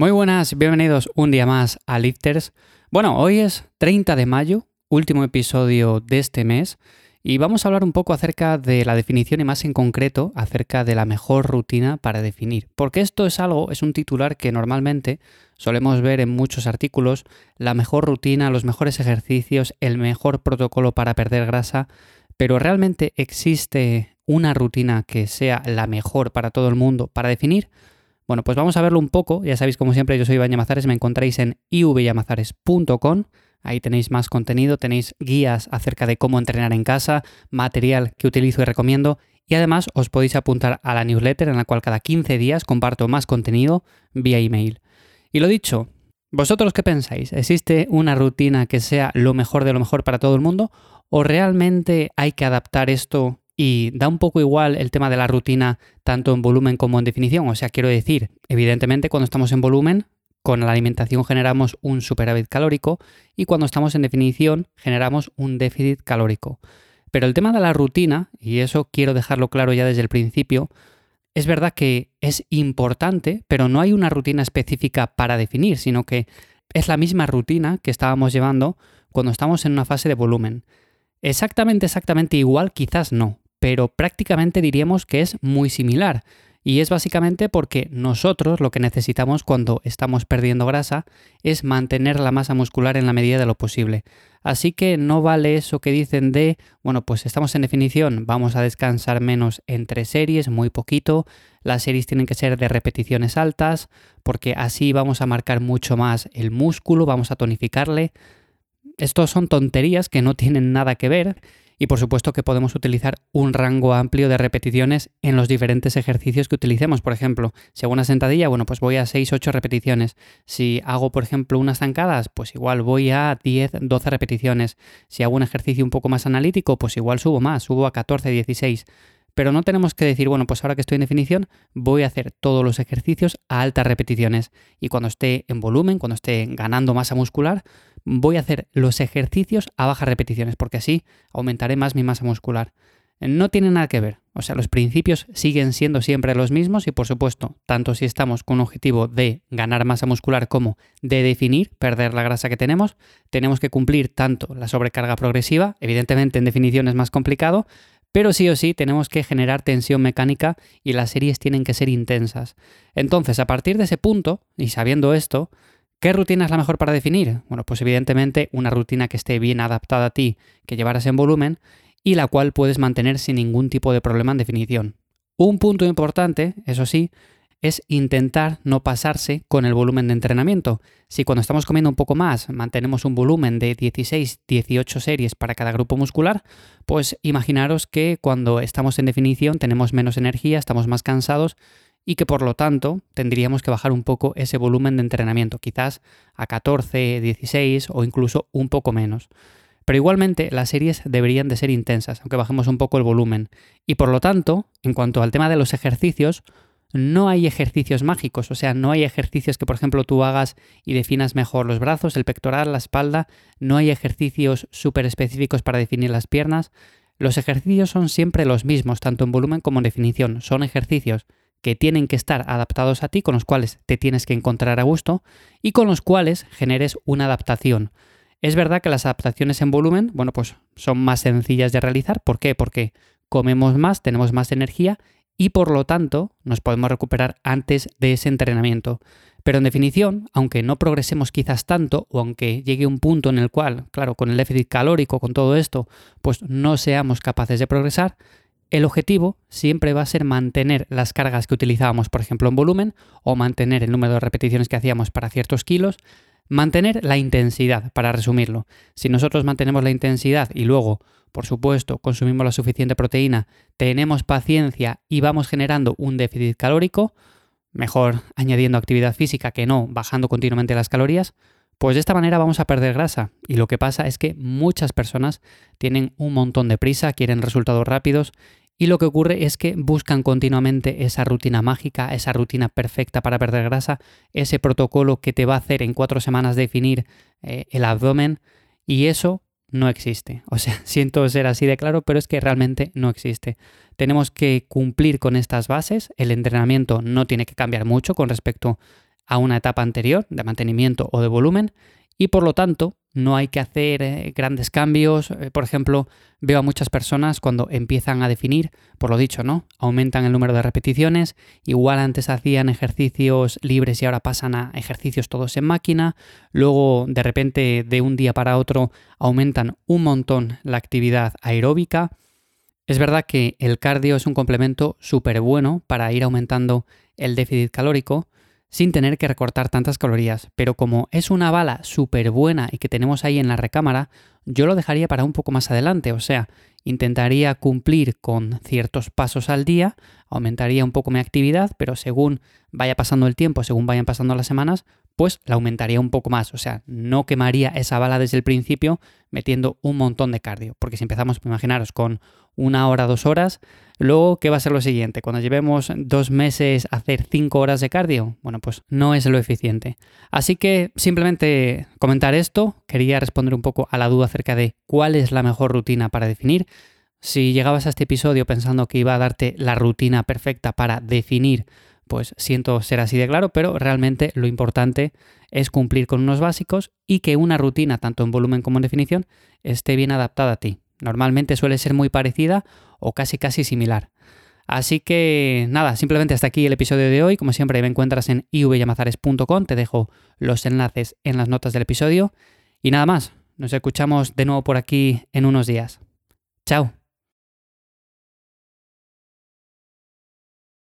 Muy buenas, bienvenidos un día más a Lifters. Bueno, hoy es 30 de mayo, último episodio de este mes, y vamos a hablar un poco acerca de la definición y más en concreto acerca de la mejor rutina para definir. Porque esto es algo, es un titular que normalmente solemos ver en muchos artículos, la mejor rutina, los mejores ejercicios, el mejor protocolo para perder grasa, pero realmente existe una rutina que sea la mejor para todo el mundo para definir. Bueno, pues vamos a verlo un poco. Ya sabéis, como siempre, yo soy Iván me encontráis en ivyamazares.com. Ahí tenéis más contenido, tenéis guías acerca de cómo entrenar en casa, material que utilizo y recomiendo. Y además os podéis apuntar a la newsletter en la cual cada 15 días comparto más contenido vía email. Y lo dicho, ¿vosotros qué pensáis? ¿Existe una rutina que sea lo mejor de lo mejor para todo el mundo? ¿O realmente hay que adaptar esto y da un poco igual el tema de la rutina tanto en volumen como en definición. O sea, quiero decir, evidentemente cuando estamos en volumen, con la alimentación generamos un superávit calórico y cuando estamos en definición generamos un déficit calórico. Pero el tema de la rutina, y eso quiero dejarlo claro ya desde el principio, es verdad que es importante, pero no hay una rutina específica para definir, sino que es la misma rutina que estábamos llevando cuando estamos en una fase de volumen. Exactamente, exactamente igual, quizás no, pero prácticamente diríamos que es muy similar. Y es básicamente porque nosotros lo que necesitamos cuando estamos perdiendo grasa es mantener la masa muscular en la medida de lo posible. Así que no vale eso que dicen de, bueno, pues estamos en definición, vamos a descansar menos entre series, muy poquito, las series tienen que ser de repeticiones altas, porque así vamos a marcar mucho más el músculo, vamos a tonificarle. Estos son tonterías que no tienen nada que ver y por supuesto que podemos utilizar un rango amplio de repeticiones en los diferentes ejercicios que utilicemos. Por ejemplo, si hago una sentadilla, bueno, pues voy a 6-8 repeticiones. Si hago, por ejemplo, unas zancadas, pues igual voy a 10-12 repeticiones. Si hago un ejercicio un poco más analítico, pues igual subo más, subo a 14-16. Pero no tenemos que decir, bueno, pues ahora que estoy en definición, voy a hacer todos los ejercicios a altas repeticiones. Y cuando esté en volumen, cuando esté ganando masa muscular, voy a hacer los ejercicios a bajas repeticiones, porque así aumentaré más mi masa muscular. No tiene nada que ver, o sea, los principios siguen siendo siempre los mismos y por supuesto, tanto si estamos con un objetivo de ganar masa muscular como de definir, perder la grasa que tenemos, tenemos que cumplir tanto la sobrecarga progresiva, evidentemente en definición es más complicado, pero sí o sí tenemos que generar tensión mecánica y las series tienen que ser intensas. Entonces, a partir de ese punto, y sabiendo esto, ¿Qué rutina es la mejor para definir? Bueno, pues evidentemente una rutina que esté bien adaptada a ti, que llevaras en volumen y la cual puedes mantener sin ningún tipo de problema en definición. Un punto importante, eso sí, es intentar no pasarse con el volumen de entrenamiento. Si cuando estamos comiendo un poco más mantenemos un volumen de 16-18 series para cada grupo muscular, pues imaginaros que cuando estamos en definición tenemos menos energía, estamos más cansados y que por lo tanto tendríamos que bajar un poco ese volumen de entrenamiento, quizás a 14, 16 o incluso un poco menos. Pero igualmente las series deberían de ser intensas, aunque bajemos un poco el volumen. Y por lo tanto, en cuanto al tema de los ejercicios, no hay ejercicios mágicos, o sea, no hay ejercicios que por ejemplo tú hagas y definas mejor los brazos, el pectoral, la espalda, no hay ejercicios súper específicos para definir las piernas. Los ejercicios son siempre los mismos, tanto en volumen como en definición. Son ejercicios que tienen que estar adaptados a ti, con los cuales te tienes que encontrar a gusto y con los cuales generes una adaptación. Es verdad que las adaptaciones en volumen, bueno, pues son más sencillas de realizar. ¿Por qué? Porque comemos más, tenemos más energía y por lo tanto nos podemos recuperar antes de ese entrenamiento. Pero en definición, aunque no progresemos quizás tanto o aunque llegue un punto en el cual, claro, con el déficit calórico, con todo esto, pues no seamos capaces de progresar, el objetivo siempre va a ser mantener las cargas que utilizábamos, por ejemplo, en volumen, o mantener el número de repeticiones que hacíamos para ciertos kilos, mantener la intensidad, para resumirlo. Si nosotros mantenemos la intensidad y luego, por supuesto, consumimos la suficiente proteína, tenemos paciencia y vamos generando un déficit calórico, mejor añadiendo actividad física que no bajando continuamente las calorías, pues de esta manera vamos a perder grasa. Y lo que pasa es que muchas personas tienen un montón de prisa, quieren resultados rápidos y lo que ocurre es que buscan continuamente esa rutina mágica, esa rutina perfecta para perder grasa, ese protocolo que te va a hacer en cuatro semanas definir eh, el abdomen y eso no existe. O sea, siento ser así de claro, pero es que realmente no existe. Tenemos que cumplir con estas bases. El entrenamiento no tiene que cambiar mucho con respecto a una etapa anterior de mantenimiento o de volumen y por lo tanto no hay que hacer eh, grandes cambios. Eh, por ejemplo, veo a muchas personas cuando empiezan a definir, por lo dicho, ¿no? Aumentan el número de repeticiones, igual antes hacían ejercicios libres y ahora pasan a ejercicios todos en máquina, luego de repente de un día para otro aumentan un montón la actividad aeróbica. Es verdad que el cardio es un complemento súper bueno para ir aumentando el déficit calórico, sin tener que recortar tantas calorías. Pero como es una bala súper buena y que tenemos ahí en la recámara, yo lo dejaría para un poco más adelante. O sea, intentaría cumplir con ciertos pasos al día, aumentaría un poco mi actividad, pero según vaya pasando el tiempo, según vayan pasando las semanas, pues la aumentaría un poco más. O sea, no quemaría esa bala desde el principio metiendo un montón de cardio. Porque si empezamos, imaginaros, con una hora, dos horas, luego, ¿qué va a ser lo siguiente? Cuando llevemos dos meses a hacer cinco horas de cardio, bueno, pues no es lo eficiente. Así que simplemente comentar esto, quería responder un poco a la duda acerca de cuál es la mejor rutina para definir. Si llegabas a este episodio pensando que iba a darte la rutina perfecta para definir pues siento ser así de claro, pero realmente lo importante es cumplir con unos básicos y que una rutina, tanto en volumen como en definición, esté bien adaptada a ti. Normalmente suele ser muy parecida o casi casi similar. Así que nada, simplemente hasta aquí el episodio de hoy. Como siempre me encuentras en ivyamazares.com, te dejo los enlaces en las notas del episodio. Y nada más, nos escuchamos de nuevo por aquí en unos días. Chao.